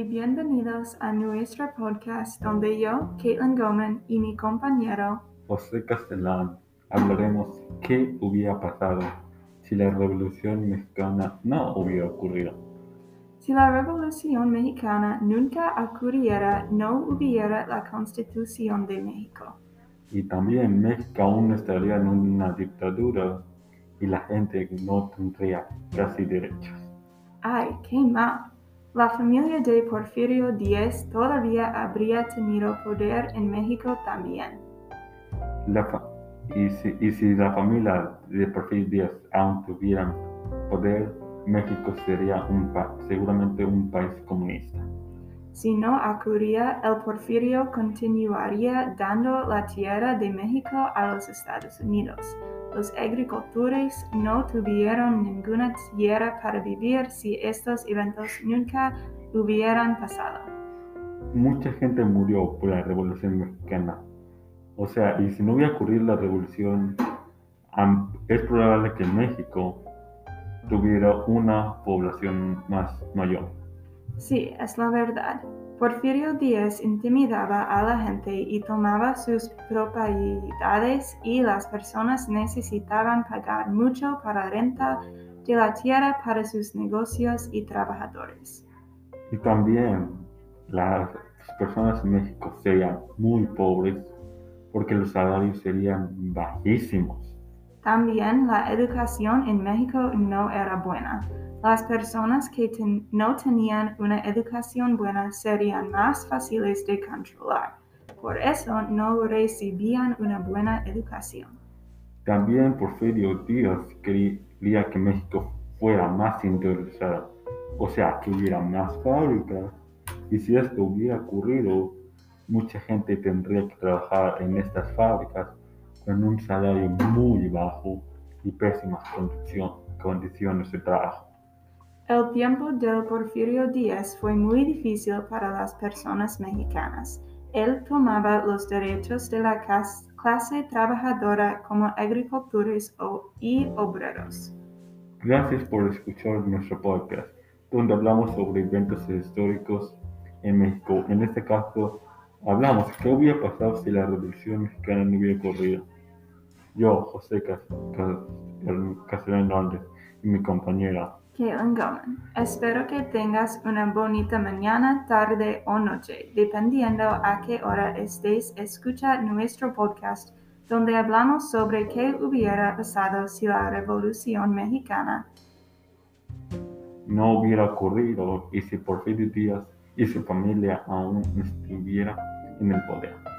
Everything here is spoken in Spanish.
y bienvenidos a nuestro podcast donde yo, Caitlin Goman y mi compañero José Castellán hablaremos qué hubiera pasado si la Revolución Mexicana no hubiera ocurrido. Si la Revolución Mexicana nunca ocurriera, no hubiera la Constitución de México. Y también México aún estaría en una dictadura y la gente no tendría casi derechos. ¡Ay, qué mal! La familia de Porfirio Díaz todavía habría tenido poder en México también. La y, si, y si la familia de Porfirio Díaz aún tuvieran poder, México sería un seguramente un país comunista. Si no ocurría, el Porfirio continuaría dando la tierra de México a los Estados Unidos. Los agricultores no tuvieron ninguna tierra para vivir si estos eventos nunca hubieran pasado. Mucha gente murió por la Revolución Mexicana. O sea, y si no hubiera ocurrido la revolución, es probable que México tuviera una población más mayor. Sí, es la verdad. Porfirio Díaz intimidaba a la gente y tomaba sus propiedades y las personas necesitaban pagar mucho para renta de la tierra para sus negocios y trabajadores. Y también las personas en México serían muy pobres porque los salarios serían bajísimos. También la educación en México no era buena. Las personas que no tenían una educación buena serían más fáciles de controlar. Por eso no recibían una buena educación. También Porfirio Díaz quería que México fuera más industrializado, o sea, que hubiera más fábricas. Y si esto hubiera ocurrido, mucha gente tendría que trabajar en estas fábricas con un salario muy bajo y pésimas condicio- condiciones de trabajo. El tiempo del Porfirio Díaz fue muy difícil para las personas mexicanas. Él tomaba los derechos de la clase trabajadora como agricultores y obreros. Gracias por escuchar nuestro podcast, donde hablamos sobre eventos históricos en México. En este caso, hablamos qué hubiera pasado si la Revolución Mexicana no hubiera ocurrido. Yo, José Cas- Cas- Castellán Hernández, y mi compañera. Caitlin Goman. Espero que tengas una bonita mañana, tarde o noche, dependiendo a qué hora estés escucha nuestro podcast, donde hablamos sobre qué hubiera pasado si la Revolución Mexicana no hubiera ocurrido y si Porfirio Díaz y su familia aún estuviera en el poder.